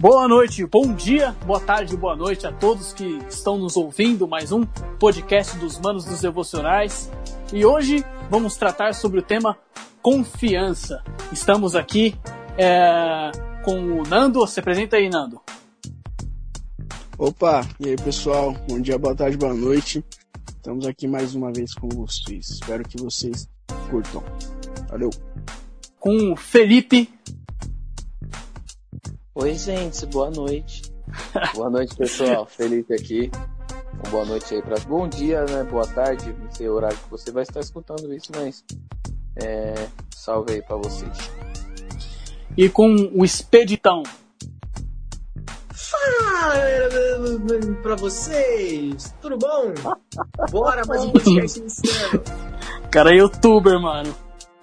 Boa noite, bom dia, boa tarde, boa noite a todos que estão nos ouvindo. Mais um podcast dos Manos dos Devocionais. E hoje vamos tratar sobre o tema confiança. Estamos aqui é, com o Nando. Se apresenta aí, Nando. Opa, e aí pessoal, bom dia, boa tarde, boa noite. Estamos aqui mais uma vez com vocês. Espero que vocês curtam. Valeu. Com o Felipe. Oi, gente, boa noite. boa noite, pessoal. Felipe aqui. boa noite aí para Bom dia, né? Boa tarde. Não sei o horário que você vai estar escutando isso, mas. É... Salve aí para vocês. E com o Expeditão. Fala, pra vocês! Tudo bom? Bora mais um podcast iniciando. Cara, é youtuber, mano.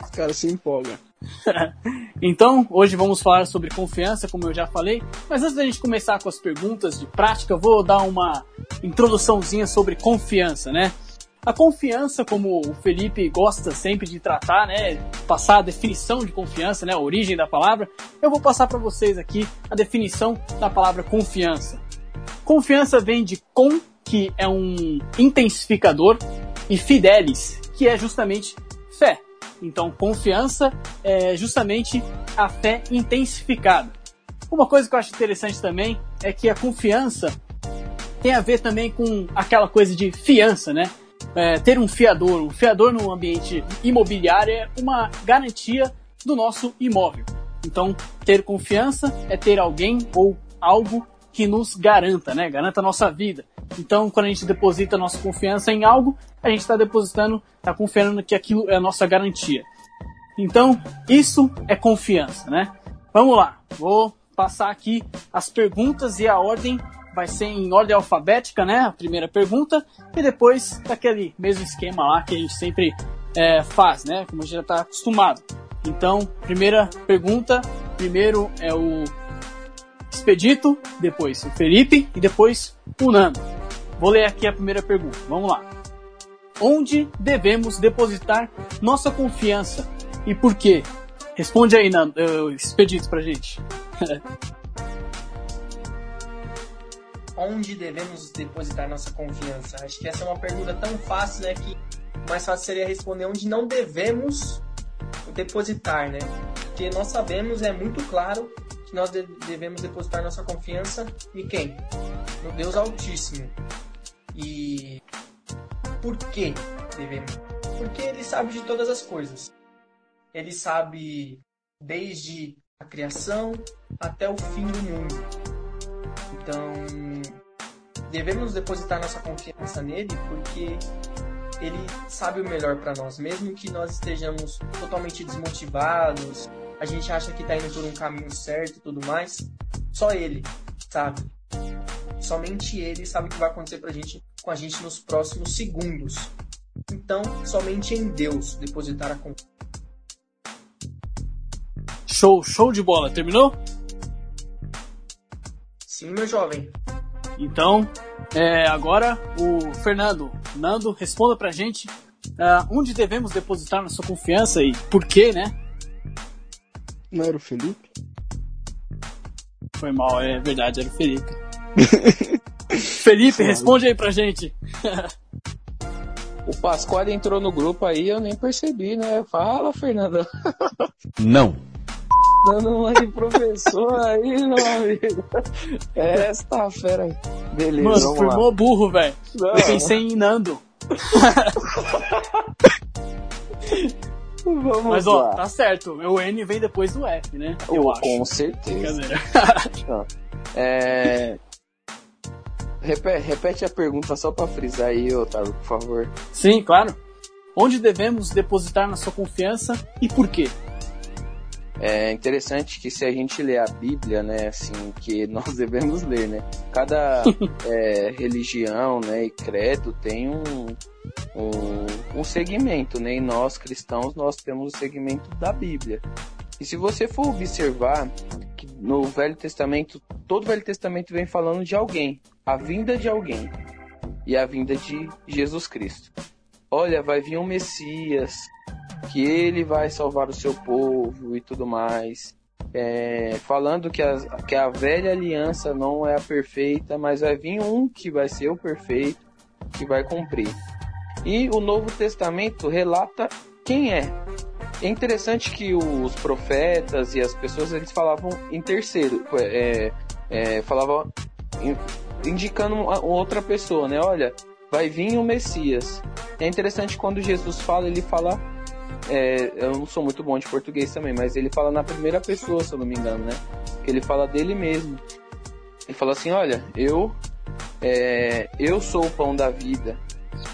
Os caras se empolgam. então, hoje vamos falar sobre confiança, como eu já falei. Mas antes da gente começar com as perguntas de prática, vou dar uma introduçãozinha sobre confiança, né? A confiança, como o Felipe gosta sempre de tratar, né, passar a definição de confiança, né, a origem da palavra, eu vou passar para vocês aqui a definição da palavra confiança. Confiança vem de com, que é um intensificador, e fidelis, que é justamente fé. Então, confiança é justamente a fé intensificada. Uma coisa que eu acho interessante também é que a confiança tem a ver também com aquela coisa de fiança, né? É, ter um fiador, um fiador no ambiente imobiliário é uma garantia do nosso imóvel. Então, ter confiança é ter alguém ou algo que nos garanta, né? Garanta a nossa vida. Então, quando a gente deposita a nossa confiança em algo, a gente está depositando, está confiando que aquilo é a nossa garantia. Então, isso é confiança, né? Vamos lá, vou passar aqui as perguntas e a ordem vai ser em ordem alfabética, né? A primeira pergunta e depois daquele mesmo esquema lá que a gente sempre é, faz, né? Como a gente já está acostumado. Então, primeira pergunta, primeiro é o Expedito, depois o Felipe e depois o Nando. Vou ler aqui a primeira pergunta. Vamos lá. Onde devemos depositar nossa confiança e por quê? Responde aí, Nando, uh, Expedito, pra gente. Onde devemos depositar nossa confiança? Acho que essa é uma pergunta tão fácil, né, que mais fácil seria responder onde não devemos depositar, né? Porque nós sabemos, é muito claro, nós devemos depositar nossa confiança em quem? No Deus Altíssimo. E por que devemos? Porque Ele sabe de todas as coisas. Ele sabe desde a criação até o fim do mundo. Então, devemos depositar nossa confiança nele porque ele sabe o melhor para nós, mesmo que nós estejamos totalmente desmotivados, a gente acha que está indo por um caminho certo e tudo mais, só ele sabe. Somente ele sabe o que vai acontecer pra gente, com a gente nos próximos segundos. Então, somente em Deus depositar a confiança. Show, show de bola. Terminou? Sim, meu jovem. Então, é, agora o Fernando. Nando, responda pra gente uh, onde devemos depositar nossa confiança e por quê, né? Não era o Felipe? Foi mal, é verdade, era o Felipe. Felipe, responde aí pra gente. o Pasquale entrou no grupo aí, eu nem percebi, né? Fala, Fernando. Não. Dando uma de professor aí, meu amigo. Esta fera. Beleza, Mano, vamos formou lá. burro, velho. Eu pensei em Nando. Vamos Mas ó, lá. tá certo. O N vem depois do F, né? Eu Oh, acho. Com certeza. É... Repete, repete a pergunta só pra frisar aí, Otávio, por favor. Sim, claro. Onde devemos depositar nossa confiança e por quê? É interessante que se a gente ler a Bíblia, né, assim, que nós devemos ler, né? Cada é, religião, né, e credo tem um, um, um segmento, né? E nós cristãos nós temos o segmento da Bíblia. E se você for observar que no Velho Testamento, todo o Velho Testamento vem falando de alguém, a vinda de alguém e a vinda de Jesus Cristo. Olha, vai vir um Messias, que ele vai salvar o seu povo e tudo mais. é, falando que a, que a velha aliança não é a perfeita, mas vai vir um que vai ser o perfeito, que vai cumprir. E o Novo Testamento relata quem é. É interessante que os profetas e as pessoas eles falavam em terceiro, é, é, falavam indicando outra pessoa, né? Olha, vai vir o Messias. É interessante quando Jesus fala, ele fala é, eu não sou muito bom de português também, mas ele fala na primeira pessoa, se eu não me engano, né? Ele fala dele mesmo. Ele fala assim, olha, eu é, eu sou o pão da vida,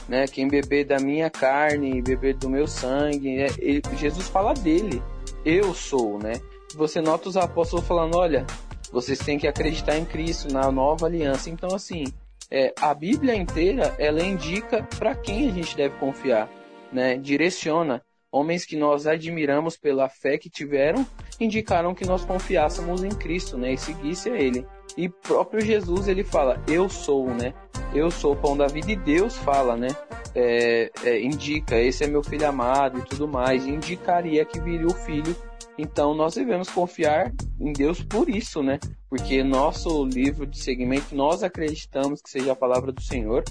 né? Quem beber da minha carne, beber do meu sangue, né? ele, Jesus fala dele. Eu sou, né? Você nota os apóstolos falando, olha, vocês têm que acreditar em Cristo, na nova aliança. Então, assim, é, a Bíblia inteira, ela indica para quem a gente deve confiar, né? Direciona homens que nós admiramos pela fé que tiveram, indicaram que nós confiássemos em Cristo, né, e seguisse a Ele. E próprio Jesus ele fala, eu sou, né, eu sou o pão da vida e Deus fala, né, é, é, indica, esse é meu filho amado e tudo mais, e indicaria que viria o filho. Então nós devemos confiar em Deus por isso, né? Porque nosso livro de segmento nós acreditamos que seja a palavra do Senhor.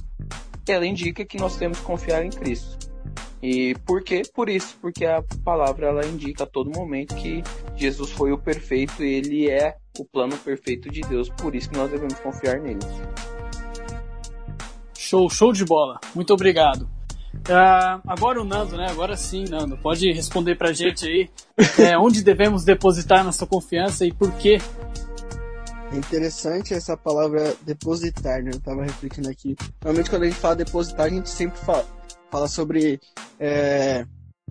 Ela indica que nós temos que confiar em Cristo. E por quê? Por isso, porque a palavra ela indica a todo momento que Jesus foi o perfeito, ele é o plano perfeito de Deus, por isso que nós devemos confiar nele. Show, show de bola. Muito obrigado. Uh, agora o Nando, né? Agora sim, Nando, pode responder pra gente aí é, onde devemos depositar nossa confiança e por quê? É interessante essa palavra depositar, né? Eu tava refletindo aqui. Normalmente quando a gente fala depositar, a gente sempre fala, fala sobre é,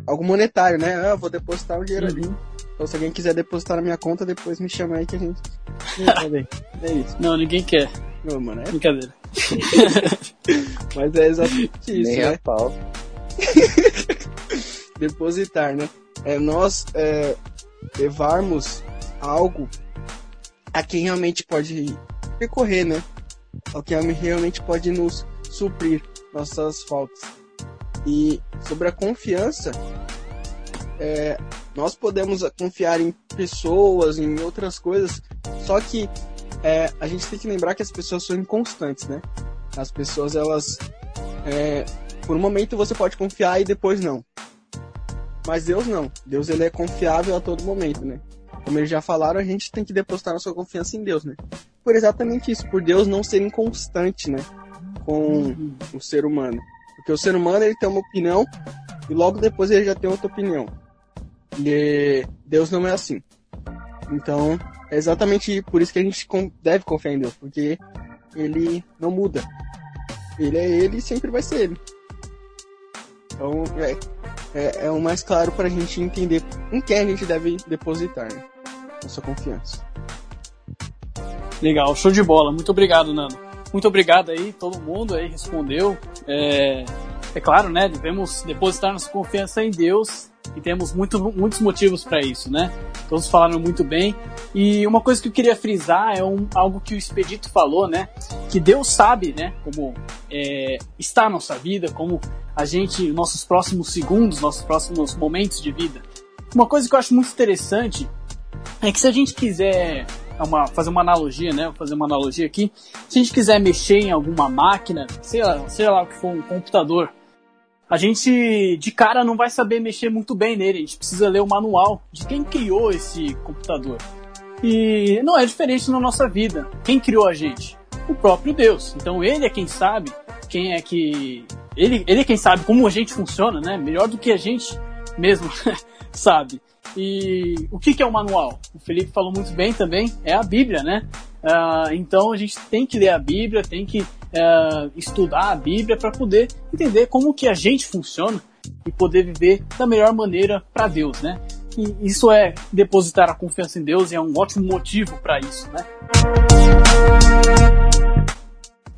algo monetário, né? Ah, eu vou depositar o dinheiro uhum. ali. Então, se alguém quiser depositar na minha conta, depois me chama aí que a gente. é isso. Não, ninguém quer. Não, mano, é... Brincadeira. Mas é exatamente isso. Nem né? a pau. depositar, né? É nós é, levarmos algo a quem realmente pode recorrer, né? A quem realmente pode nos suprir nossas faltas. E sobre a confiança, é, nós podemos confiar em pessoas, em outras coisas, só que é, a gente tem que lembrar que as pessoas são inconstantes, né? As pessoas, elas. É, por um momento você pode confiar e depois não. Mas Deus não. Deus ele é confiável a todo momento, né? Como eles já falaram, a gente tem que depositar nossa confiança em Deus, né? Por exatamente isso, por Deus não ser inconstante, né? Com uhum. o ser humano. Porque o ser humano ele tem uma opinião e logo depois ele já tem outra opinião. E Deus não é assim. Então, é exatamente por isso que a gente deve confiar em Deus, porque ele não muda. Ele é ele e sempre vai ser ele. Então, é, é, é o mais claro para a gente entender em quem a gente deve depositar né? nossa confiança. Legal, show de bola. Muito obrigado, Nando. Muito obrigado aí, todo mundo aí respondeu. É, é claro, né? Devemos depositar nossa confiança em Deus e temos muito, muitos motivos para isso, né? Todos falaram muito bem. E uma coisa que eu queria frisar é um, algo que o Expedito falou, né? Que Deus sabe, né? Como é, está a nossa vida, como a gente, nossos próximos segundos, nossos próximos momentos de vida. Uma coisa que eu acho muito interessante é que se a gente quiser é uma, fazer uma analogia, né? Vou fazer uma analogia aqui. Se a gente quiser mexer em alguma máquina, sei lá, sei lá o que for, um computador, a gente de cara não vai saber mexer muito bem nele. A gente precisa ler o manual de quem criou esse computador. E não é diferente na nossa vida. Quem criou a gente? O próprio Deus. Então ele é quem sabe quem é que. Ele, ele é quem sabe como a gente funciona, né? Melhor do que a gente mesmo sabe. E o que, que é o manual? O Felipe falou muito bem também, é a Bíblia, né? Uh, então a gente tem que ler a Bíblia, tem que uh, estudar a Bíblia para poder entender como que a gente funciona e poder viver da melhor maneira para Deus, né? E isso é depositar a confiança em Deus e é um ótimo motivo para isso, né?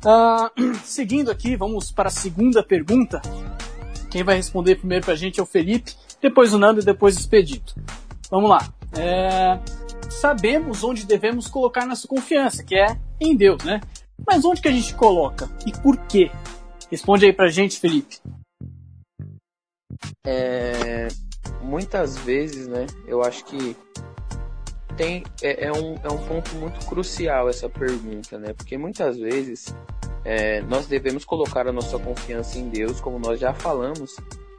Uh, seguindo aqui, vamos para a segunda pergunta. Quem vai responder primeiro para a gente é o Felipe depois o Nando e depois o Expedito. Vamos lá. É, sabemos onde devemos colocar nossa confiança, que é em Deus, né? Mas onde que a gente coloca e por quê? Responde aí pra gente, Felipe. É, muitas vezes, né? Eu acho que tem é, é, um, é um ponto muito crucial essa pergunta, né? Porque muitas vezes é, nós devemos colocar a nossa confiança em Deus, como nós já falamos,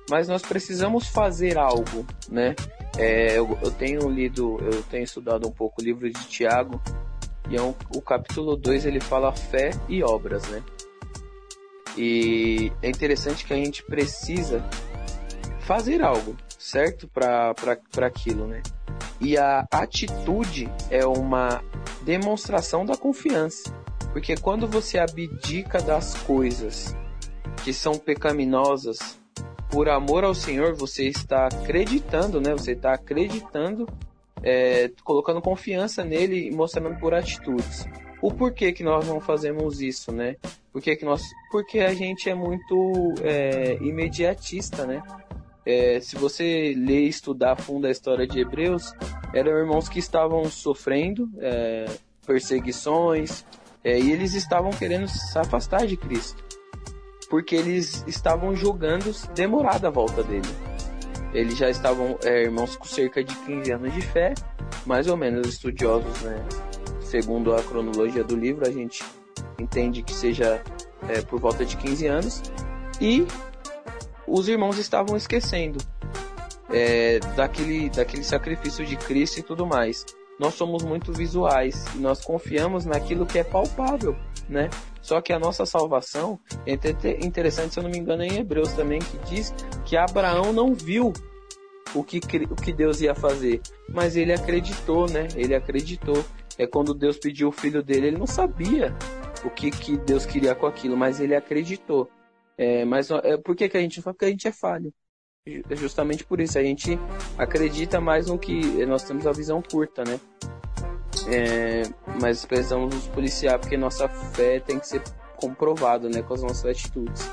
mas nós precisamos fazer algo, né? É, eu, eu, tenho lido, eu tenho estudado um pouco o livro de Tiago, e é um, o capítulo 2 ele fala fé e obras, né? E é interessante que a gente precisa fazer algo, certo? Para aquilo, né? E a atitude é uma demonstração da confiança. Porque quando você abdica das coisas que são pecaminosas por amor ao Senhor, você está acreditando, né? Você está acreditando, é, colocando confiança nele e mostrando por atitudes. O porquê que nós não fazemos isso, né? Porque que nós, porque a gente é muito é, imediatista, né? É, se você ler e estudar a fundo a história de Hebreus, eram irmãos que estavam sofrendo é, perseguições é, e eles estavam querendo se afastar de Cristo porque eles estavam julgando demorada a volta dele. Eles já estavam é, irmãos com cerca de 15 anos de fé, mais ou menos estudiosos, né? Segundo a cronologia do livro, a gente entende que seja é, por volta de 15 anos. E os irmãos estavam esquecendo é, daquele, daquele sacrifício de Cristo e tudo mais. Nós somos muito visuais e nós confiamos naquilo que é palpável, né? Só que a nossa salvação é interessante, se eu não me engano, é em Hebreus também, que diz que Abraão não viu o que, o que Deus ia fazer, mas ele acreditou, né? Ele acreditou. É quando Deus pediu o filho dele, ele não sabia o que, que Deus queria com aquilo, mas ele acreditou. É, mas é, por que, que a gente fala? Porque a gente é falho. É justamente por isso, a gente acredita mais no que nós temos a visão curta, né? É, mas precisamos nos policiar porque nossa fé tem que ser comprovada, né, com as nossas atitudes.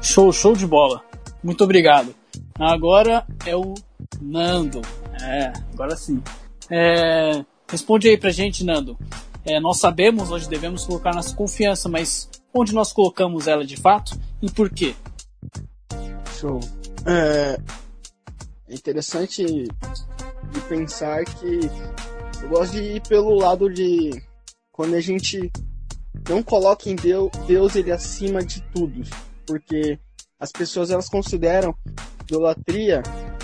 Show, show de bola. Muito obrigado. Agora é o Nando. É, agora sim. É, responde aí pra gente, Nando. É, nós sabemos onde devemos colocar nossa confiança, mas onde nós colocamos ela de fato e por quê? É, é interessante de pensar que eu gosto de ir pelo lado de quando a gente não coloca em Deus, Deus ele acima de tudo, porque as pessoas elas consideram idolatria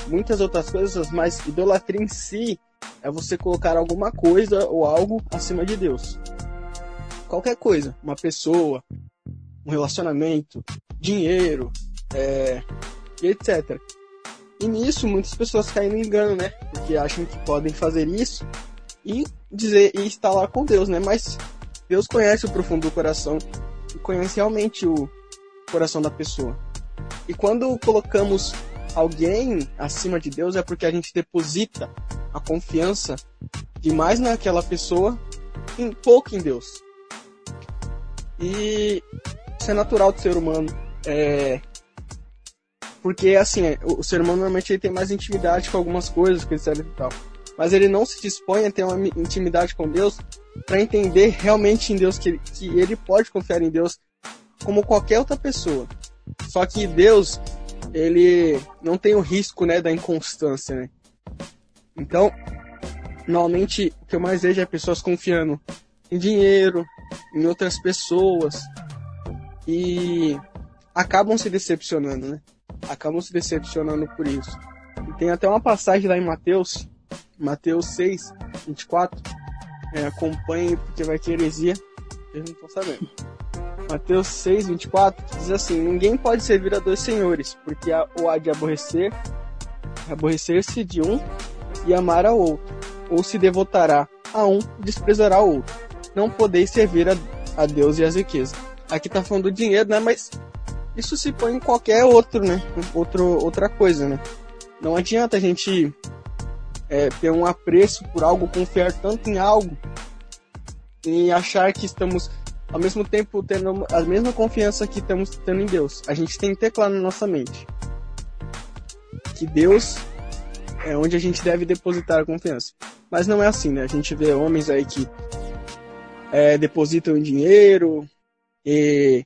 muitas outras coisas, mas idolatria em si é você colocar alguma coisa ou algo acima de Deus. Qualquer coisa, uma pessoa, um relacionamento, dinheiro, é, etc. E nisso muitas pessoas caem no engano, né? Porque acham que podem fazer isso e dizer e estar lá com Deus, né? Mas Deus conhece o profundo do coração e conhece realmente o coração da pessoa. E quando colocamos alguém acima de Deus é porque a gente deposita a confiança demais naquela pessoa em pouco em Deus. E isso é natural do ser humano. É, porque, assim, o ser humano normalmente ele tem mais intimidade com algumas coisas, com etc e tal. Mas ele não se dispõe a ter uma intimidade com Deus para entender realmente em Deus que, que ele pode confiar em Deus como qualquer outra pessoa. Só que Deus, ele não tem o risco, né, da inconstância, né? Então, normalmente o que eu mais vejo é pessoas confiando em dinheiro, em outras pessoas e acabam se decepcionando, né? Acabam se decepcionando por isso. E tem até uma passagem lá em Mateus, Mateus 6, 24. É, acompanhe porque vai ter heresia. Eles não estão sabendo. Mateus 6, 24 diz assim: Ninguém pode servir a dois senhores, porque ou há de aborrecer, aborrecer-se de um e amar ao outro, ou se devotará a um e desprezará o outro. Não podeis servir a, a Deus e as riquezas. Aqui tá falando do dinheiro, né? Mas isso se põe em qualquer outro, né? Outro, outra coisa, né? Não adianta a gente é, ter um apreço por algo, confiar tanto em algo e achar que estamos ao mesmo tempo tendo a mesma confiança que estamos tendo em Deus. A gente tem que ter claro na nossa mente que Deus é onde a gente deve depositar a confiança. Mas não é assim, né? A gente vê homens aí que é, depositam dinheiro e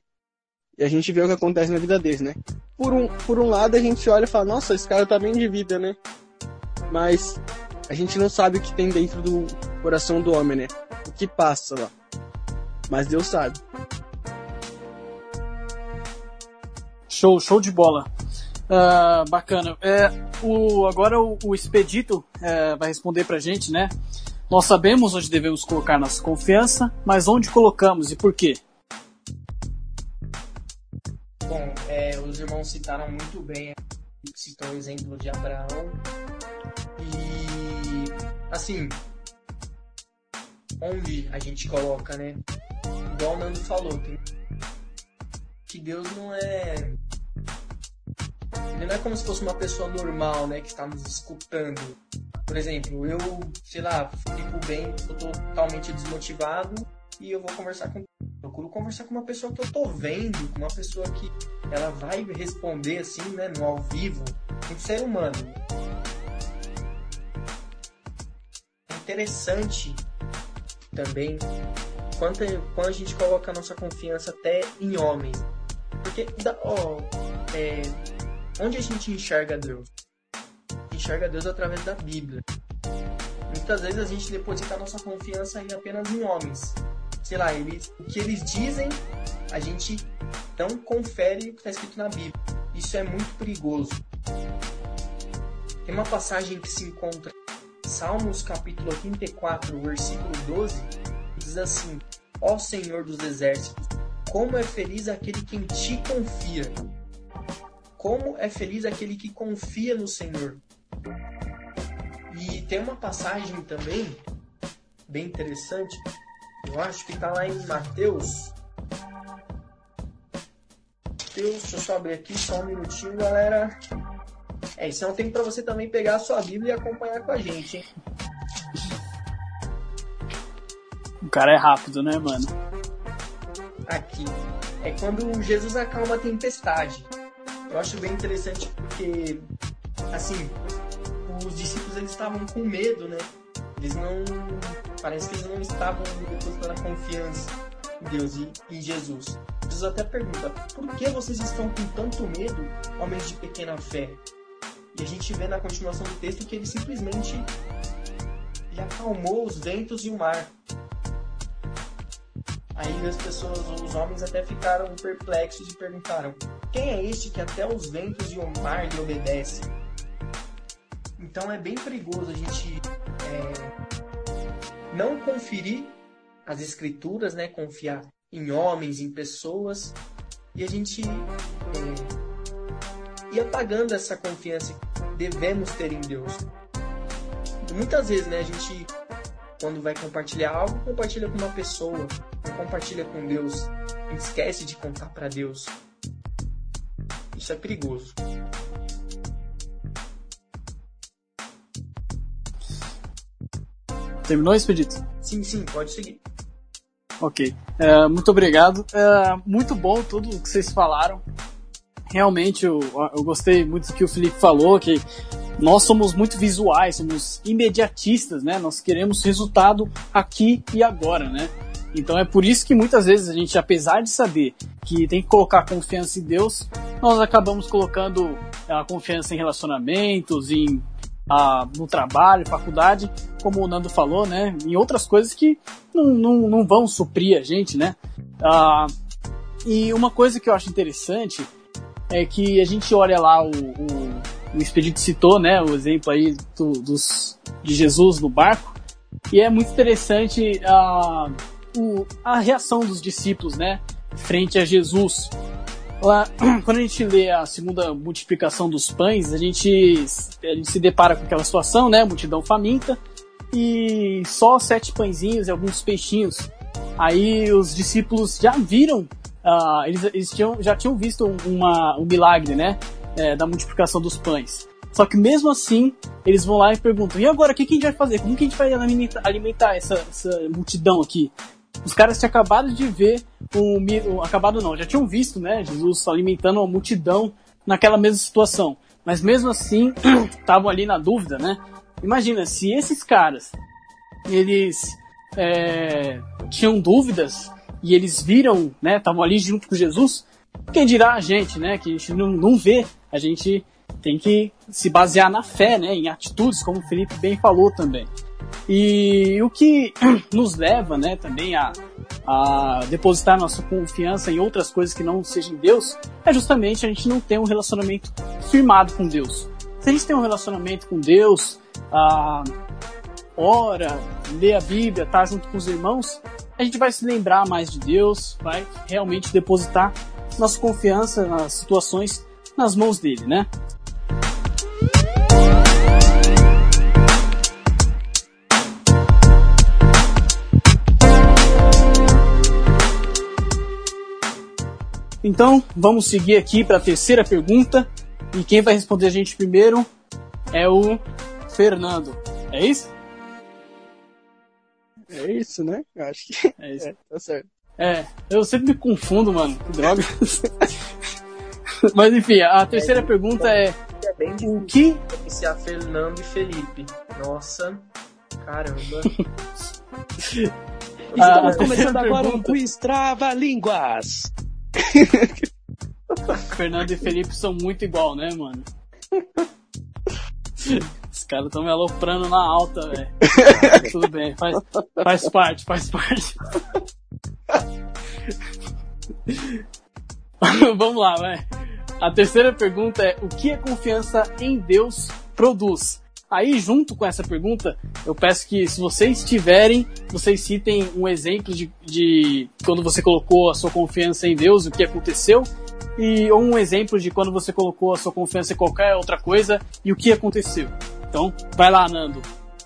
e a gente vê o que acontece na vida deles, né? Por um, por um lado, a gente olha e fala, nossa, esse cara tá bem de vida, né? Mas A gente não sabe o que tem dentro do coração do homem, né? O que passa lá. Mas Deus sabe. Show, show de bola. Uh, bacana. É, o, agora o, o Expedito é, vai responder pra gente, né? Nós sabemos onde devemos colocar nossa confiança, mas onde colocamos e por quê? É, os irmãos citaram muito bem, citou o exemplo de Abraão. E, assim, onde a gente coloca, né? Igual o Nando falou, tem... que Deus não é ele não é como se fosse uma pessoa normal, né, que está nos escutando. Por exemplo, eu, sei lá, fico bem, eu tô totalmente desmotivado e eu vou conversar com procuro conversar com uma pessoa que eu tô vendo, com uma pessoa que ela vai responder assim, né, no ao vivo, um ser humano. É interessante também quando, quando a gente coloca a nossa confiança até em homens. Porque, ó, é, Onde a gente enxerga Deus? Enxerga Deus através da Bíblia. Muitas vezes a gente deposita a nossa confiança em apenas em homens. Sei lá, eles, o que eles dizem, a gente não confere o que está escrito na Bíblia. Isso é muito perigoso. Tem uma passagem que se encontra em Salmos capítulo 34, versículo 12, que diz assim: Ó Senhor dos exércitos, como é feliz aquele que em ti confia. Como é feliz aquele que confia no Senhor. E tem uma passagem também, bem interessante, eu acho que está lá em Mateus. Mateus, deixa eu só abrir aqui só um minutinho, galera. É, isso é um tempo para você também pegar a sua Bíblia e acompanhar com a gente, hein? O cara é rápido, né, mano? Aqui. É quando Jesus acalma a tempestade. Eu acho bem interessante porque, assim, os discípulos eles estavam com medo, né? Eles não. Parece que eles não estavam depositando a confiança em Deus e em Jesus. Jesus até pergunta: por que vocês estão com tanto medo, homens de pequena fé? E a gente vê na continuação do texto que ele simplesmente ele acalmou os ventos e o mar. Aí as pessoas, os homens até ficaram perplexos e perguntaram: quem é este que até os ventos e o mar lhe obedecem? Então é bem perigoso a gente é, não conferir as escrituras, né? Confiar em homens, em pessoas e a gente é, apagando essa confiança que devemos ter em Deus. Muitas vezes, né? A gente quando vai compartilhar algo, compartilha com uma pessoa, compartilha com Deus, esquece de contar para Deus. Isso é perigoso. Terminou, Expedito? Sim, sim, pode seguir. Ok. É, muito obrigado. É, muito bom tudo que vocês falaram. Realmente, eu, eu gostei muito do que o Felipe falou, que nós somos muito visuais, somos imediatistas, né? Nós queremos resultado aqui e agora, né? Então é por isso que muitas vezes a gente, apesar de saber que tem que colocar confiança em Deus, nós acabamos colocando a confiança em relacionamentos, em a, no trabalho, faculdade, como o Nando falou, né? Em outras coisas que não, não, não vão suprir a gente, né? Ah, e uma coisa que eu acho interessante é que a gente olha lá o, o, o Expedito citou, né? O exemplo aí do, dos, de Jesus no barco. E é muito interessante a, o, a reação dos discípulos, né? Frente a Jesus. Lá, quando a gente lê a segunda multiplicação dos pães, a gente, a gente se depara com aquela situação, né? Multidão faminta e só sete pãezinhos e alguns peixinhos. Aí os discípulos já viram, uh, eles, eles tinham, já tinham visto uma, um milagre, né? É, da multiplicação dos pães. Só que mesmo assim, eles vão lá e perguntam: e agora, o que, que a gente vai fazer? Como que a gente vai alimentar, alimentar essa, essa multidão aqui? Os caras tinham acabado de ver o, acabado não, já tinham visto, né, Jesus alimentando uma multidão naquela mesma situação. Mas mesmo assim, estavam ali na dúvida, né? Imagina, se esses caras, eles é, tinham dúvidas e eles viram, né, estavam ali junto com Jesus, quem dirá a gente, né, que a gente não, não vê, a gente tem que se basear na fé, né, em atitudes, como o Felipe bem falou também. E o que nos leva, né, também a, a depositar nossa confiança em outras coisas que não sejam Deus, é justamente a gente não ter um relacionamento firmado com Deus. Se a gente tem um relacionamento com Deus, a ora, lê a Bíblia, tá junto com os irmãos, a gente vai se lembrar mais de Deus, vai realmente depositar nossa confiança nas situações nas mãos dele, né? Então, vamos seguir aqui para a terceira pergunta. E quem vai responder a gente primeiro é o Fernando. É isso? É isso, né? Eu acho que é isso. É, tá certo. É, eu sempre me confundo, mano. Que droga. Mas enfim, a terceira é, pergunta é. É bem o que. Iniciar Fernando e Felipe. Nossa, caramba. Estamos começando agora pergunta... um quiz trava-línguas. Fernando e Felipe são muito igual, né, mano? Os caras estão me aloprando na alta, velho. Tudo bem, faz, faz parte, faz parte. Vamos lá, vai. A terceira pergunta é: o que a confiança em Deus produz? Aí, junto com essa pergunta, eu peço que, se vocês tiverem, vocês citem um exemplo de, de quando você colocou a sua confiança em Deus, o que aconteceu, e ou um exemplo de quando você colocou a sua confiança em qualquer outra coisa e o que aconteceu. Então, vai lá, Nando.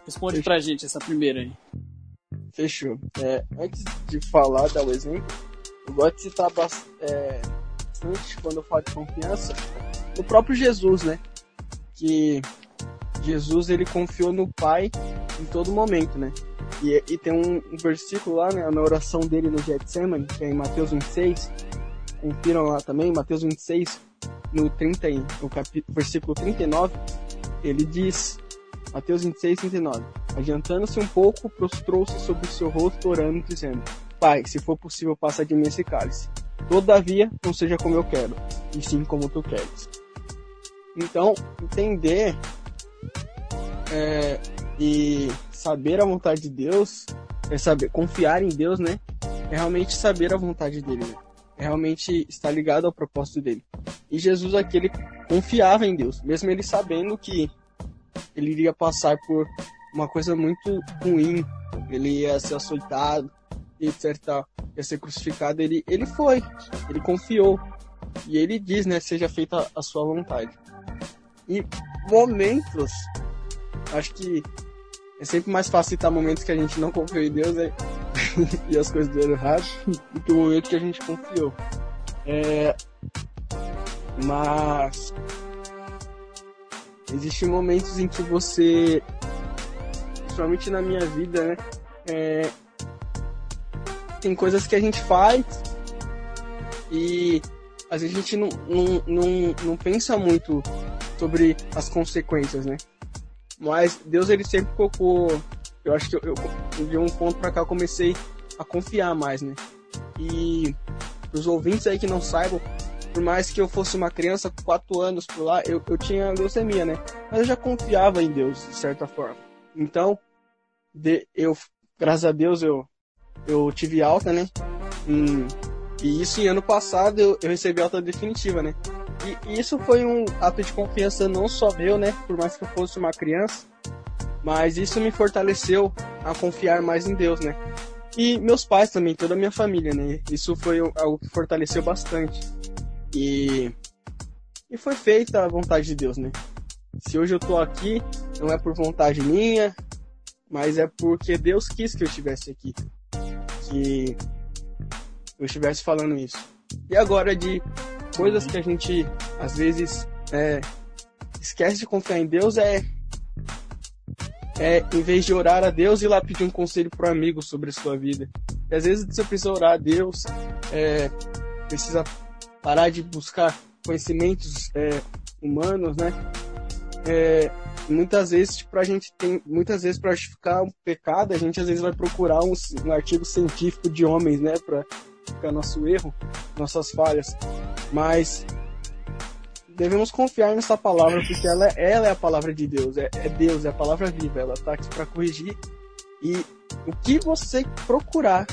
Responde Fechou. pra gente essa primeira aí. Fechou. É, antes de falar, dar o exemplo, eu gosto de citar é, bastante, quando eu falo de confiança, o próprio Jesus, né? Que Jesus ele confiou no Pai em todo momento, né? E, e tem um, um, versículo lá, né, na oração dele no Getsemane, que é em Mateus 26, confiram lá também, Mateus 26, no 30, no capítulo, versículo 39, ele diz, Mateus 26, 39, adiantando-se um pouco, prostrou-se sobre o seu rosto, orando, dizendo, Pai, se for possível, passa de mim esse cálice. Todavia, não seja como eu quero, e sim como tu queres. Então, entender é, e saber a vontade de Deus, é saber confiar em Deus, né? É realmente saber a vontade dele, né? É realmente estar ligado ao propósito dele. E Jesus aqui ele confiava em Deus, mesmo ele sabendo que ele iria passar por uma coisa muito ruim, ele ia ser açoitado, etc. ia ser crucificado, ele, ele foi, ele confiou. E ele diz, né, seja feita a sua vontade. E momentos acho que é sempre mais fácil citar momentos que a gente não confiou em Deus né? e as coisas deram errado do que o momento que a gente confiou. É... Mas existem momentos em que você, principalmente na minha vida, né? É... Tem coisas que a gente faz e às vezes a gente não, não, não, não pensa muito sobre as consequências, né? Mas Deus ele sempre colocou. Eu acho que eu, eu de um ponto para cá eu comecei a confiar mais, né? E os ouvintes aí que não saibam, por mais que eu fosse uma criança com 4 anos por lá, eu, eu tinha leucemia, né? Mas eu já confiava em Deus, de certa forma. Então, de, eu, graças a Deus, eu, eu tive alta, né? Hum, e isso em ano passado eu, eu recebi alta definitiva, né? E isso foi um ato de confiança não só meu, né? Por mais que eu fosse uma criança, mas isso me fortaleceu a confiar mais em Deus, né? E meus pais também, toda a minha família, né? Isso foi algo que fortaleceu bastante. E e foi feita a vontade de Deus, né? Se hoje eu tô aqui, não é por vontade minha, mas é porque Deus quis que eu estivesse aqui. Que eu estivesse falando isso. E agora de coisas que a gente às vezes é, esquece de confiar em Deus é é em vez de orar a Deus ir lá pedir um conselho para um amigo sobre a sua vida. E às vezes você precisa orar a Deus, é, precisa parar de buscar conhecimentos é, humanos, né? É, muitas vezes tipo, a gente tem muitas vezes para justificar um pecado a gente às vezes vai procurar um, um artigo científico de homens né para nosso erro nossas falhas mas devemos confiar nessa palavra, porque ela, ela é a palavra de Deus, é, é Deus, é a palavra viva, ela está aqui para corrigir. E o que você procurar,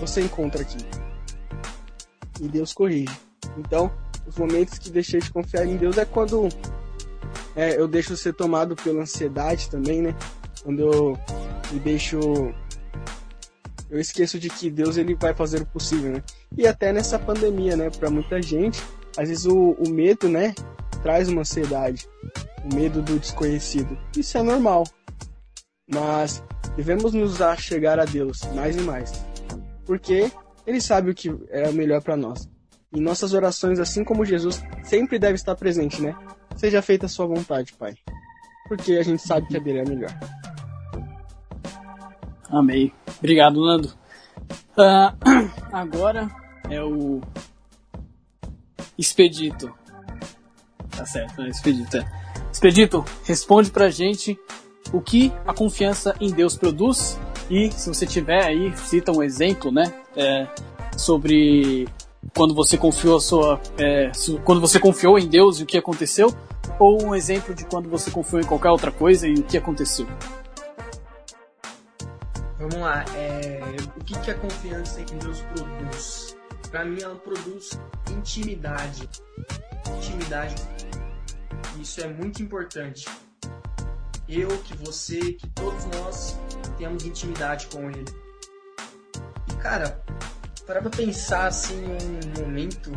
você encontra aqui. E Deus corrige. Então, os momentos que deixei de confiar em Deus é quando é, eu deixo ser tomado pela ansiedade também, né? Quando eu me deixo. Eu esqueço de que Deus ele vai fazer o possível, né? E até nessa pandemia, né? Para muita gente, às vezes o, o medo, né? Traz uma ansiedade. O medo do desconhecido. Isso é normal. Mas devemos nos chegar a Deus mais e mais. Porque Ele sabe o que é melhor para nós. Em nossas orações, assim como Jesus, sempre deve estar presente, né? Seja feita a sua vontade, Pai. Porque a gente sabe que a dele é melhor. Amei. Obrigado, Nando. Uh, agora é o Expedito. Tá certo, né? Expedito. É. Expedito, responde pra gente o que a confiança em Deus produz e, se você tiver aí, cita um exemplo, né? É, sobre quando você confiou sua, é, quando você confiou em Deus e o que aconteceu, ou um exemplo de quando você confiou em qualquer outra coisa e o que aconteceu. Vamos lá, é, o que, que a confiança em Deus produz? Para mim, ela produz intimidade. Intimidade. Isso é muito importante. Eu, que você, que todos nós temos intimidade com Ele. E cara, para pra pensar assim um momento.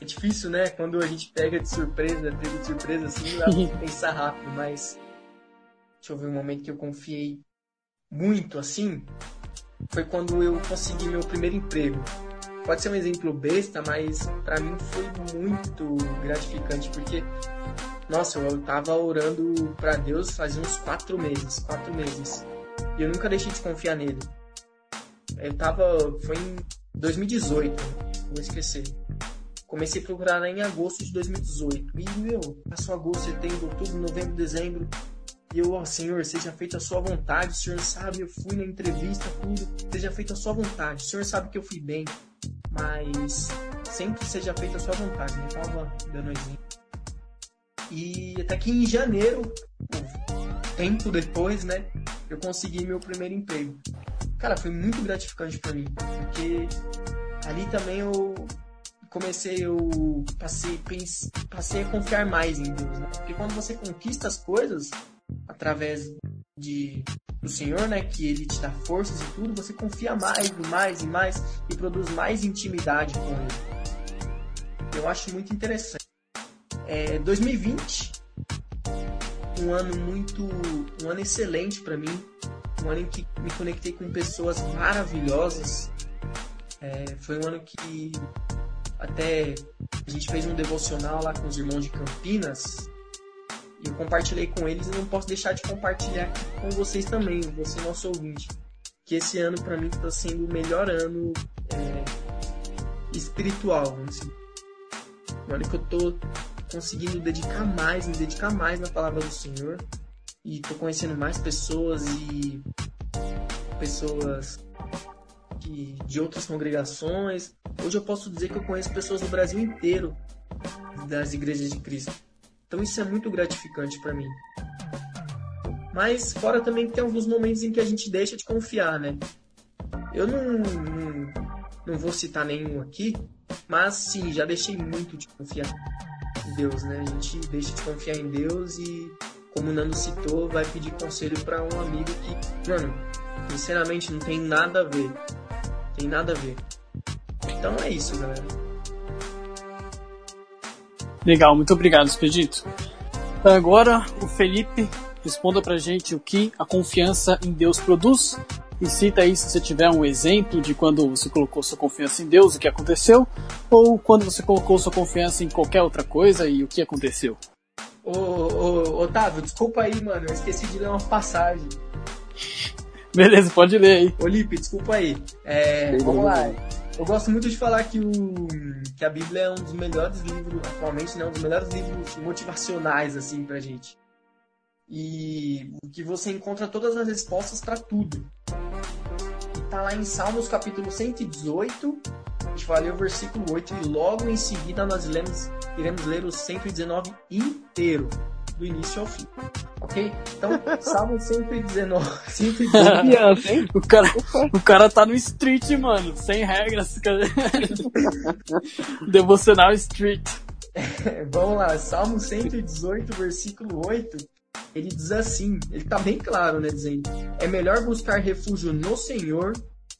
É difícil, né? Quando a gente pega de surpresa, pega de surpresa assim, dá pra pensar rápido, mas. Deixa eu ver um momento que eu confiei muito assim. Foi quando eu consegui meu primeiro emprego. Pode ser um exemplo besta, mas para mim foi muito gratificante, porque nossa, eu tava orando para Deus fazia uns quatro meses, quatro meses. E eu nunca deixei de confiar nele. Eu tava. Foi em 2018, vou esquecer. Comecei a procurar em agosto de 2018. E, meu, passou agosto, setembro, outubro, novembro, dezembro. E eu, ó, Senhor, seja feita a sua vontade. O Senhor sabe, eu fui na entrevista, tudo. Seja feita a sua vontade. O Senhor sabe que eu fui bem. Mas sempre seja feita a sua vontade. Né? Tava dando exemplo. E até que em janeiro, tempo depois, né? Eu consegui meu primeiro emprego cara, foi muito gratificante para mim, porque ali também eu comecei, eu passei, passei a confiar mais em Deus, né? Porque quando você conquista as coisas através de do Senhor, né, que ele te dá forças e tudo, você confia mais e mais e mais e produz mais intimidade com ele. Eu acho muito interessante. É, 2020, um ano muito, um ano excelente para mim um ano em que me conectei com pessoas maravilhosas. É, foi um ano que até a gente fez um devocional lá com os irmãos de Campinas eu compartilhei com eles e não posso deixar de compartilhar com vocês também, você nosso ouvinte, que esse ano para mim está sendo o melhor ano é, espiritual, vamos ano que eu tô conseguindo dedicar mais, me dedicar mais na palavra do Senhor e tô conhecendo mais pessoas e pessoas que, de outras congregações. Hoje eu posso dizer que eu conheço pessoas do Brasil inteiro das igrejas de Cristo. Então isso é muito gratificante para mim. Mas fora também tem alguns momentos em que a gente deixa de confiar, né? Eu não, não, não vou citar nenhum aqui, mas sim, já deixei muito de confiar em Deus, né? A gente deixa de confiar em Deus e como o Nando citou, vai pedir conselho para um amigo que, mano, sinceramente não tem nada a ver. Tem nada a ver. Então é isso, galera. Legal, muito obrigado, Expedito. Agora o Felipe responda pra gente o que a confiança em Deus produz. E cita aí se você tiver um exemplo de quando você colocou sua confiança em Deus, o que aconteceu, ou quando você colocou sua confiança em qualquer outra coisa e o que aconteceu. Ô, ô, Otávio, desculpa aí, mano. Eu esqueci de ler uma passagem. Beleza, pode ler aí. Olipe, desculpa aí. É, vamos lá. Eu gosto muito de falar que, o, que a Bíblia é um dos melhores livros, atualmente, né? Um dos melhores livros motivacionais, assim, pra gente. E que você encontra todas as respostas para tudo. tá lá em Salmos capítulo 118. A gente vai ler o versículo 8 e logo em seguida nós iremos ler o 119 inteiro, do início ao fim. Ok? Então, Salmo 119. 119 o, cara, o cara tá no street, mano, sem regras. Devocional street. Vamos lá, Salmo 118, versículo 8 ele diz assim, ele tá bem claro, né, dizendo: é melhor buscar refúgio no Senhor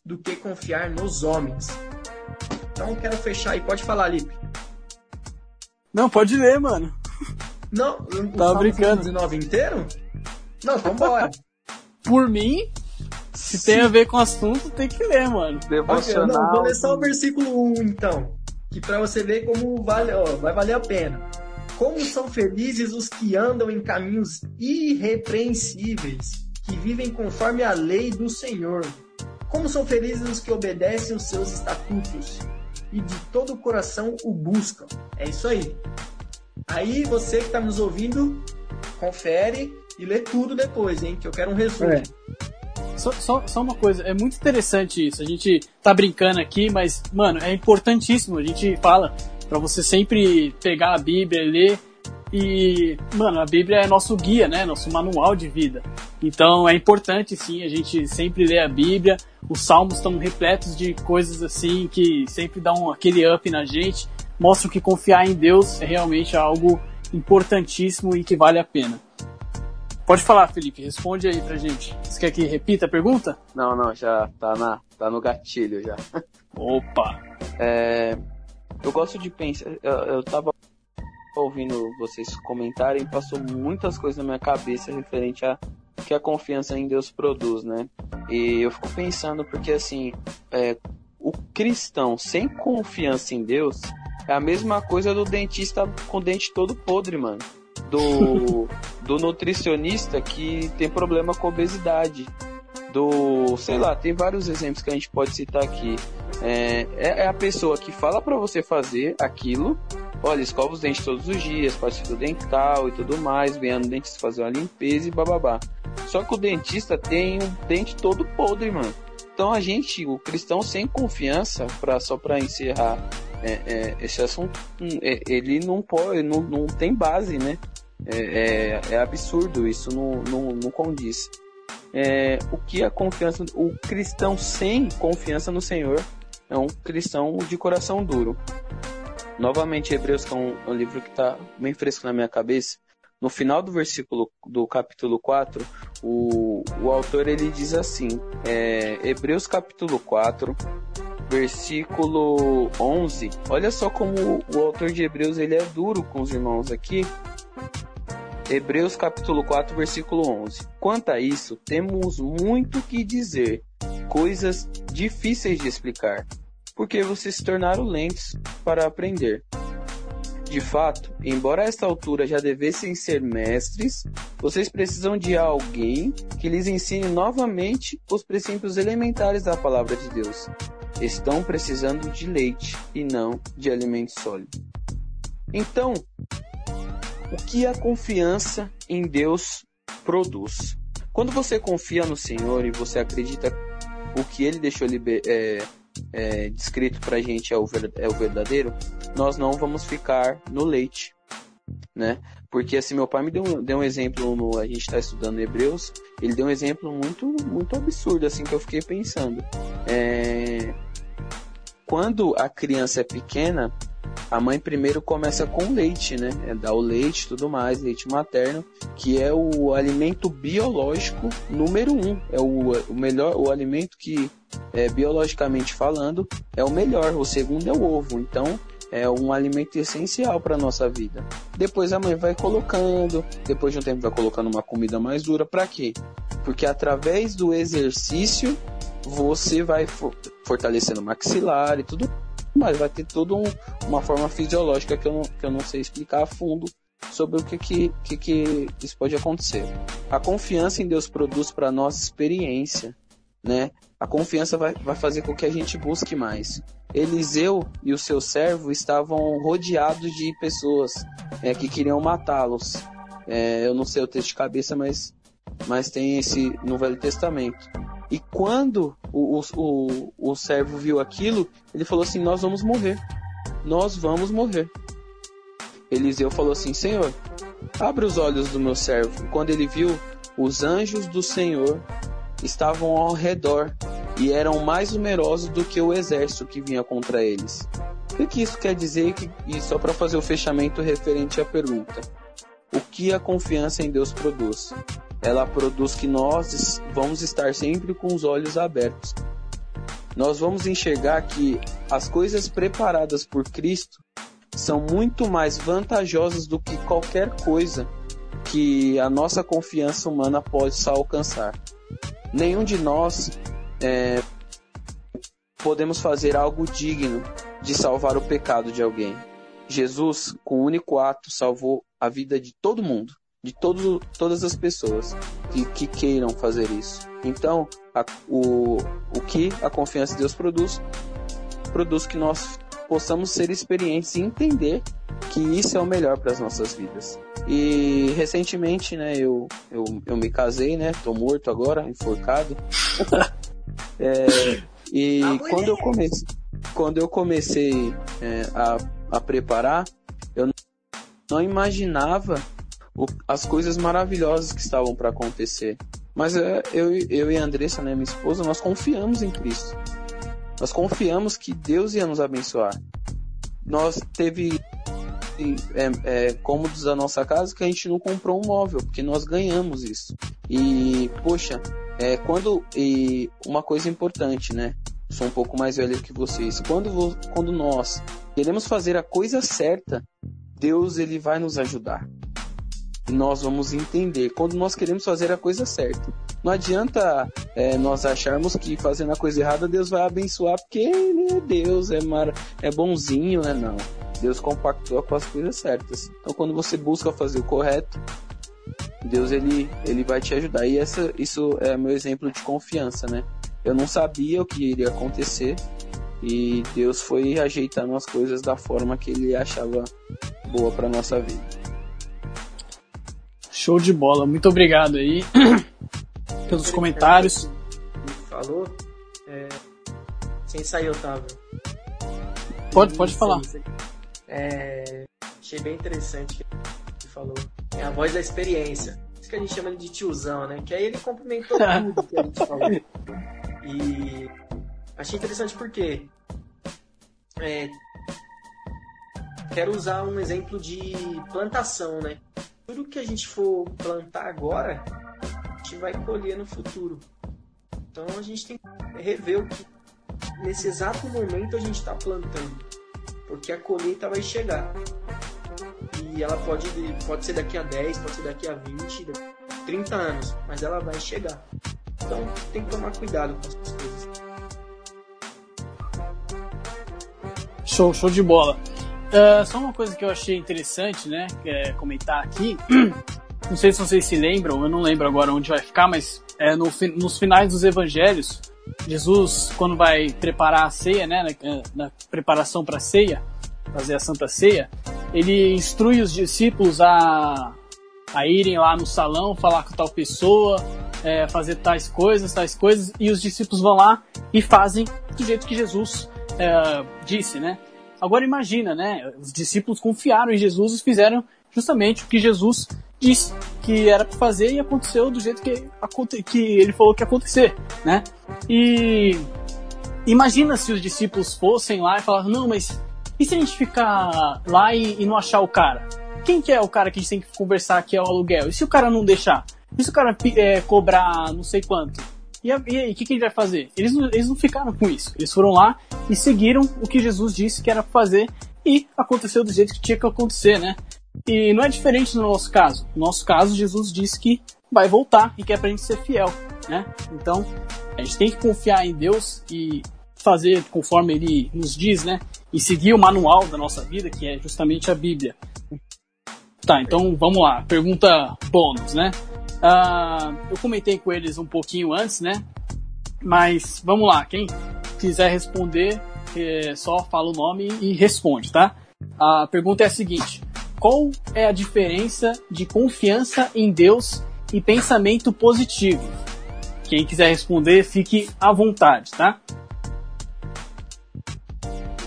do que confiar nos homens. Então quero fechar aí, pode falar, Lipe. Não, pode ler, mano. Não, o Tava brincando. 19 inteiro? Não, vambora. Por mim, se Sim. tem a ver com o assunto, tem que ler, mano. Devocional. Não, vou ler só o versículo 1, então. Que pra você ver como vale, ó, vai valer a pena. Como são felizes os que andam em caminhos irrepreensíveis, que vivem conforme a lei do Senhor. Como são felizes os que obedecem os seus estatutos e de todo o coração o buscam. É isso aí. Aí você que está nos ouvindo, confere e lê tudo depois, hein? Que eu quero um resumo. É. Só, só, só, uma coisa, é muito interessante isso. A gente tá brincando aqui, mas, mano, é importantíssimo. A gente fala para você sempre pegar a Bíblia e ler. E, mano, a Bíblia é nosso guia, né? Nosso manual de vida. Então é importante sim a gente sempre ler a Bíblia. Os salmos estão repletos de coisas assim que sempre dão aquele up na gente, mostram que confiar em Deus é realmente algo importantíssimo e que vale a pena. Pode falar, Felipe, responde aí pra gente. Você quer que repita a pergunta? Não, não, já tá, na, tá no gatilho já. Opa! É, eu gosto de pensar. Eu, eu tava ouvindo vocês comentarem, passou muitas coisas na minha cabeça referente a que a confiança em Deus produz, né? E eu fico pensando porque assim, é, o cristão sem confiança em Deus é a mesma coisa do dentista com o dente todo podre, mano. Do, do nutricionista que tem problema com obesidade. Do, sei lá, tem vários exemplos que a gente pode citar aqui. É, é, é a pessoa que fala para você fazer aquilo. Olha, escova os dentes todos os dias, faz fio dental e tudo mais, venha no dentista fazer uma limpeza e bababá. Só que o dentista tem um dente todo podre, mano. Então a gente, o cristão sem confiança, pra, só para encerrar é, é, esse assunto, hum, é, ele não pode, não, não tem base, né? É, é, é absurdo, isso não, não, não condiz. É, o que a confiança, o cristão sem confiança no Senhor é um cristão de coração duro. Novamente, Hebreus, que é um, um livro que está bem fresco na minha cabeça. No final do versículo do capítulo 4, o, o autor ele diz assim: é, Hebreus capítulo 4, versículo 11. Olha só como o autor de Hebreus ele é duro com os irmãos aqui. Hebreus capítulo 4, versículo 11. Quanto a isso, temos muito que dizer, coisas difíceis de explicar, porque vocês se tornaram lentos para aprender. De fato, embora a esta altura já devessem ser mestres, vocês precisam de alguém que lhes ensine novamente os princípios elementares da palavra de Deus. Estão precisando de leite e não de alimento sólido. Então, o que a confiança em Deus produz? Quando você confia no Senhor e você acredita o que ele deixou é, é, descrito para a gente é o, é o verdadeiro, nós não vamos ficar no leite, né? Porque assim, meu pai me deu, deu um exemplo, no, a gente está estudando Hebreus, ele deu um exemplo muito, muito absurdo, assim, que eu fiquei pensando. É, quando a criança é pequena, a mãe primeiro começa com leite, né? É, dá o leite tudo mais, leite materno, que é o alimento biológico número um. É o, o melhor, o alimento que, é, biologicamente falando, é o melhor. O segundo é o ovo. Então, é um alimento essencial para nossa vida. Depois a mãe vai colocando, depois de um tempo vai colocando uma comida mais dura. Para quê? Porque através do exercício você vai fortalecendo o maxilar e tudo mas vai ter toda um, uma forma fisiológica que eu, não, que eu não sei explicar a fundo sobre o que, que, que, que isso pode acontecer. A confiança em Deus produz para nós experiência, né? A confiança vai, vai fazer com que a gente busque mais. Eliseu e o seu servo estavam rodeados de pessoas é, que queriam matá-los. É, eu não sei o texto de cabeça, mas, mas tem esse no Velho Testamento. E quando o, o, o servo viu aquilo, ele falou assim: Nós vamos morrer. Nós vamos morrer. Eliseu falou assim: Senhor, abre os olhos do meu servo. Quando ele viu, os anjos do Senhor estavam ao redor e eram mais numerosos do que o exército que vinha contra eles. O que isso quer dizer? E só para fazer o fechamento referente à pergunta: o que a confiança em Deus produz? Ela produz que nós vamos estar sempre com os olhos abertos. Nós vamos enxergar que as coisas preparadas por Cristo são muito mais vantajosas do que qualquer coisa que a nossa confiança humana possa alcançar. Nenhum de nós é, podemos fazer algo digno de salvar o pecado de alguém. Jesus, com um único ato, salvou a vida de todo mundo de todo, todas as pessoas que, que queiram fazer isso. Então, a, o, o que a confiança em Deus produz, produz que nós possamos ser experientes e entender que isso é o melhor para as nossas vidas. E recentemente, né, eu, eu, eu me casei, né, tô morto agora, enforcado. é, e quando eu comecei, quando eu comecei é, a, a preparar, eu não imaginava o, as coisas maravilhosas que estavam para acontecer. Mas é, eu, eu e a Andressa, né, minha esposa, nós confiamos em Cristo. Nós confiamos que Deus ia nos abençoar. Nós teve é, é, cômodos da nossa casa que a gente não comprou um móvel, porque nós ganhamos isso. E, poxa, é, quando. E uma coisa importante, né? Sou um pouco mais velho que vocês. Quando, quando nós queremos fazer a coisa certa, Deus ele vai nos ajudar nós vamos entender quando nós queremos fazer a coisa certa. Não adianta é, nós acharmos que fazendo a coisa errada Deus vai abençoar porque ele é Deus, é, mar... é bonzinho, né? Não. Deus compactua com as coisas certas. Então quando você busca fazer o correto, Deus ele, ele vai te ajudar. E essa, isso é meu exemplo de confiança, né? Eu não sabia o que iria acontecer e Deus foi ajeitando as coisas da forma que ele achava boa para nossa vida. Show de bola. Muito obrigado aí pelos comentários. Falou. É... Sem sair, Otávio. Pode, pode falar. É... Achei bem interessante o que falou. É a voz da experiência. Isso que a gente chama de tiozão, né? Que aí ele complementou tudo que a gente falou. E achei interessante porque é... quero usar um exemplo de plantação, né? Tudo que a gente for plantar agora, a gente vai colher no futuro. Então a gente tem que rever o que nesse exato momento a gente está plantando, porque a colheita vai chegar. E ela pode, pode ser daqui a 10, pode ser daqui a 20, 30 anos, mas ela vai chegar. Então tem que tomar cuidado com essas coisas. Show, show de bola. Uh, só uma coisa que eu achei interessante, né, é comentar aqui. Não sei se vocês se lembram, eu não lembro agora onde vai ficar, mas é no, nos finais dos evangelhos, Jesus, quando vai preparar a ceia, né, na, na preparação para a ceia, fazer a Santa Ceia, ele instrui os discípulos a, a irem lá no salão, falar com tal pessoa, é, fazer tais coisas, tais coisas, e os discípulos vão lá e fazem do jeito que Jesus é, disse, né? Agora imagina, né? Os discípulos confiaram em Jesus e fizeram justamente o que Jesus disse que era para fazer e aconteceu do jeito que, que ele falou que ia acontecer, né? E imagina se os discípulos fossem lá e falassem, não, mas e se a gente ficar lá e, e, não achar o cara? Quem que é o cara que a gente tem que conversar que é o aluguel? E se o cara não deixar? E se o cara é, cobrar não sei quanto? E, o que, que ele vai fazer? Eles eles não ficaram com isso. Eles foram lá e seguiram o que Jesus disse que era para fazer e aconteceu do jeito que tinha que acontecer, né? E não é diferente no nosso caso. No nosso caso, Jesus disse que vai voltar e quer pra gente ser fiel, né? Então, a gente tem que confiar em Deus e fazer conforme ele nos diz, né? E seguir o manual da nossa vida, que é justamente a Bíblia. Tá, então vamos lá. Pergunta bônus, né? Uh, eu comentei com eles um pouquinho antes, né? Mas vamos lá, quem quiser responder, é, só fala o nome e responde, tá? A pergunta é a seguinte: qual é a diferença de confiança em Deus e pensamento positivo? Quem quiser responder, fique à vontade, tá?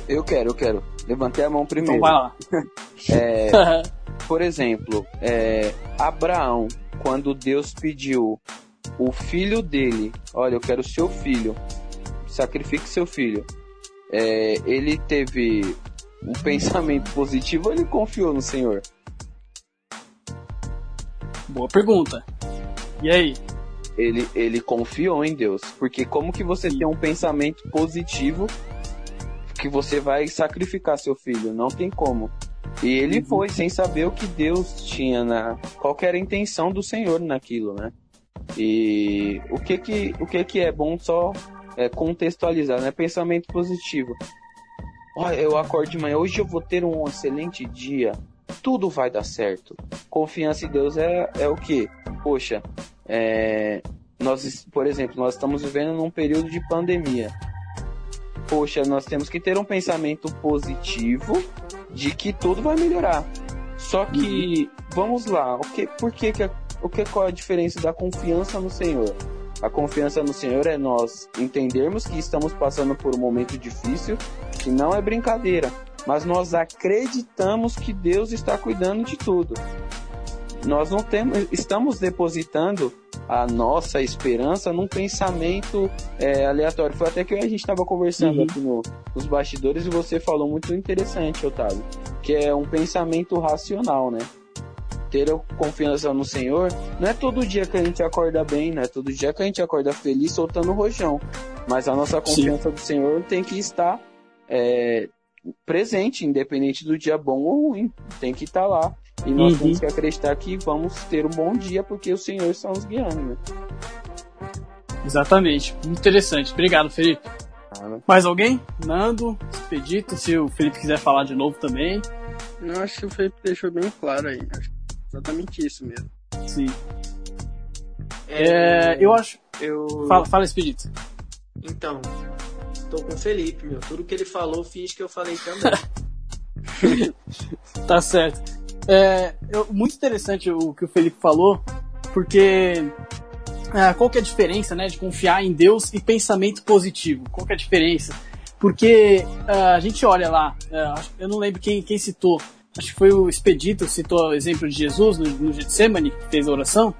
Eu quero, eu quero. Levantei a mão primeiro. Então vai lá. É, por exemplo, é, Abraão, quando Deus pediu o filho dele, olha, eu quero seu filho, sacrifique seu filho. É, ele teve um pensamento positivo ou ele confiou no Senhor? Boa pergunta. E aí? Ele, ele confiou em Deus. Porque como que você tem um pensamento positivo que você vai sacrificar seu filho? Não tem como. E ele Uhum. foi sem saber o que Deus tinha na qual era a intenção do Senhor naquilo, né? E o que que o que que é bom só é, contextualizar, né? Pensamento positivo. Olha, eu acordo de manhã, hoje eu vou ter um excelente dia, tudo vai dar certo. Confiança em Deus é, é o que? Poxa, é, nós, por exemplo, nós estamos vivendo num período de pandemia. Poxa, nós temos que ter um pensamento positivo de que tudo vai melhorar. Só que, vamos lá, o que, por que, que a- o que qual é a diferença da confiança no Senhor? A confiança no Senhor é nós entendermos que estamos passando por um momento difícil, que não é brincadeira, mas nós acreditamos que Deus está cuidando de tudo. Nós não temos, estamos depositando a nossa esperança num pensamento é, aleatório. Foi até que a gente estava conversando Uhum. aqui no, nos bastidores e você falou muito interessante, Otávio, que é um pensamento racional, né? Ter confiança no Senhor não é todo dia que a gente acorda bem, não é todo dia que a gente acorda feliz soltando rojão, mas a nossa confiança do Senhor tem que estar é, presente, independente do dia bom ou ruim, tem que estar lá. E nós Uhum. temos que acreditar que vamos ter um bom dia porque o Senhor está nos guiando, né? Exatamente. Muito interessante. Obrigado, Felipe. Ah, Mais alguém? Nando, Expedito, se o Felipe quiser falar de novo também. Eu acho que o Felipe deixou bem claro aí. Acho que é exatamente isso mesmo. Sim. É, eu acho. Eu... Fala, fala Expedito. Então, tô com o Felipe, meu. Tudo que ele falou, fiz que eu falei também. Tá certo. É, eu- muito interessante o que o Felipe falou, porque ah, qual que é a diferença, né, de confiar em Deus e pensamento positivo? Qual que é a diferença? Porque ah, a gente olha lá, ah, acho- eu não lembro quem, quem citou, acho que foi o Expedito, citou o exemplo de Jesus no, no Getsemane, que fez a oração,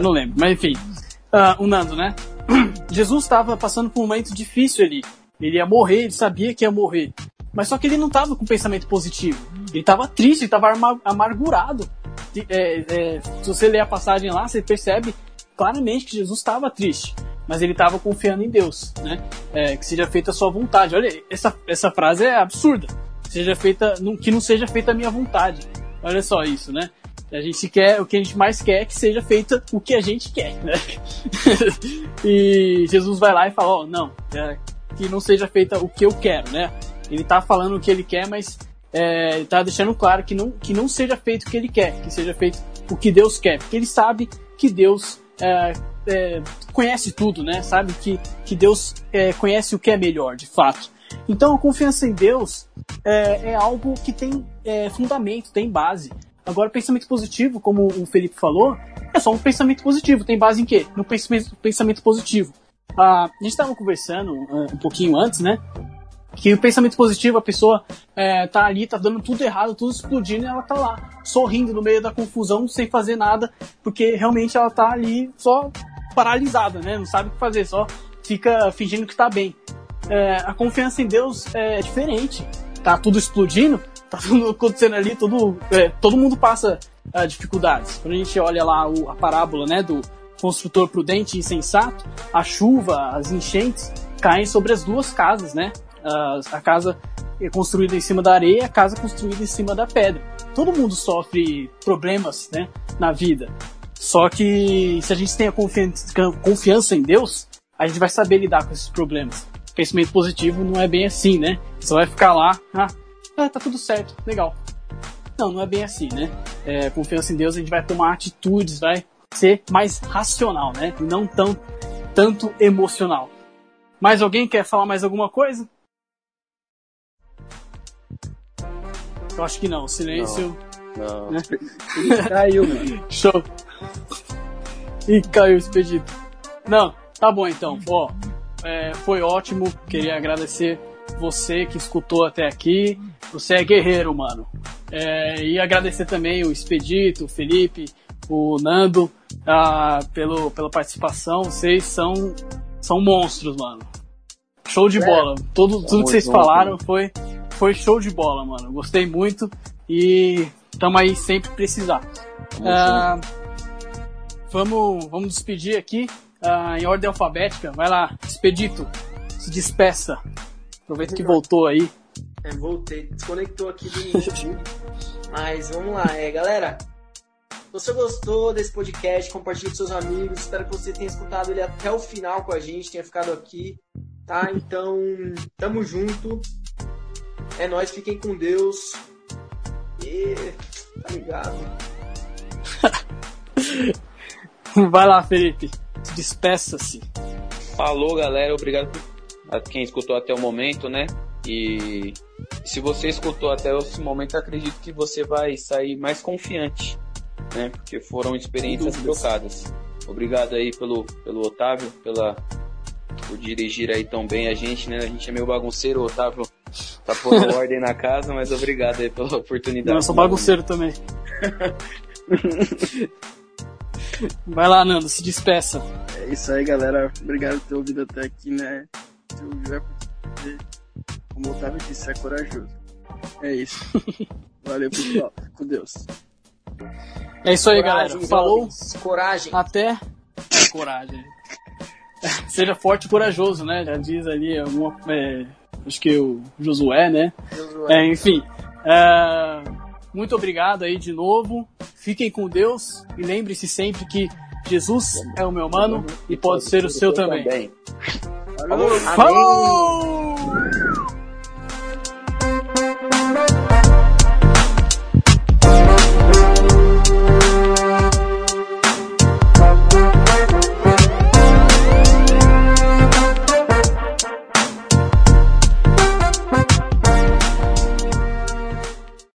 não lembro, mas enfim. Ah, o Nando, né? Jesus estava passando por um momento difícil ali. Ele ia morrer, ele sabia que ia morrer. Mas só que ele não estava com pensamento positivo. Ele estava triste, ele estava amargurado. É, é, se você ler a passagem lá, você percebe claramente que Jesus estava triste. Mas ele estava confiando em Deus, né? É, que seja feita a sua vontade. Olha, essa, essa frase é absurda. Seja feita, que não seja feita a minha vontade. Olha só isso, né? A gente quer, o que a gente mais quer é que seja feita o que a gente quer, né? e Jesus vai lá e fala, ó, não, é, que não seja feita o que eu quero, né? Ele tá falando o que ele quer, mas é, ele tá deixando claro que não, que não seja feito o que ele quer, que seja feito o que Deus quer, porque ele sabe que Deus é, é, conhece tudo, né? Sabe que, que Deus é, conhece o que é melhor, de fato. Então a confiança em Deus é, é algo que tem é, fundamento, tem base. Agora, pensamento positivo, como o Felipe falou, é só um pensamento positivo. Tem base em quê? No pensamento, pensamento positivo. Ah, a gente estava conversando ah, um pouquinho antes, né? Que o pensamento positivo, a pessoa é, tá ali, tá dando tudo errado, tudo explodindo, e ela tá lá, sorrindo no meio da confusão, sem fazer nada, porque realmente ela tá ali só paralisada, né? Não sabe o que fazer, só fica fingindo que tá bem. É, a confiança em Deus é diferente. Tá tudo explodindo, tá tudo acontecendo ali, tudo, é, todo mundo passa ah, dificuldades. Quando a gente olha lá o- a parábola, né, do construtor prudente e insensato, a chuva, as enchentes caem sobre as duas casas, né? A casa é construída em cima da areia a casa construída em cima da pedra. Todo mundo sofre problemas, né, na vida. Só que se a gente tem a confiança, em Deus, a gente vai saber lidar com esses problemas. Pensamento positivo não é bem assim, né? Você vai ficar lá, ah, ah, tá tudo certo, legal. Não, não é bem assim, né? É, confiança em Deus, a gente vai tomar atitudes, vai ser mais racional, né? Não tão, tanto emocional. Mais alguém quer falar mais alguma coisa? Eu acho que não. Silêncio. Não. Né? Ele caiu, mano. Show. e caiu o expedito. Não, tá bom então. Ó, é, foi ótimo. Queria agradecer você que escutou até aqui. Você é guerreiro, mano. É, e agradecer também o Expedito, o Felipe, o Nando ah, pelo, pela participação. Vocês são, são monstros, mano. Show de é. bola. Tudo, tudo que vocês falaram foi, foi show de bola, mano. Gostei muito e tamo aí sempre precisar. Ah, vamos, vamos despedir aqui ah, em ordem alfabética. Vai lá, Expedito, se despeça. Aproveita que voltou aí. É, voltei. Desconectou aqui do YouTube. Mas vamos lá, é, galera. Se você gostou desse podcast, compartilhe com seus amigos. Espero que você tenha escutado ele até o final com a gente, tenha ficado aqui. Tá? Então, tamo junto. É nóis, fiquem com Deus. E. Tá ligado? Vai lá, Felipe. Despeça-se. Falou, galera. Obrigado a quem escutou até o momento, né? E se você escutou até esse momento, acredito que você vai sair mais confiante, né? Porque foram experiências trocadas. Obrigado aí pelo, pelo Otávio, pela, por dirigir aí tão bem a gente, né? A gente é meio bagunceiro, o Otávio tá pondo ordem na casa, mas obrigado aí pela oportunidade. Não, eu sou bagunceiro também. Vai lá, Nando, se despeça. É isso aí, galera. Obrigado por ter ouvido até aqui, né? Se ouviu, é como o Otávio disse, é corajoso. É isso. Valeu, pessoal. Com Deus. É isso aí, Coragem, galera. Falou. Coragem. Até. Coragem. Seja forte e corajoso, né? Já diz ali alguma. É, acho que o Josué, né? Josué. É, enfim. É, muito obrigado aí de novo. Fiquem com Deus e lembre-se sempre que Jesus é o meu mano e pode ser o seu também. Falou! Falou!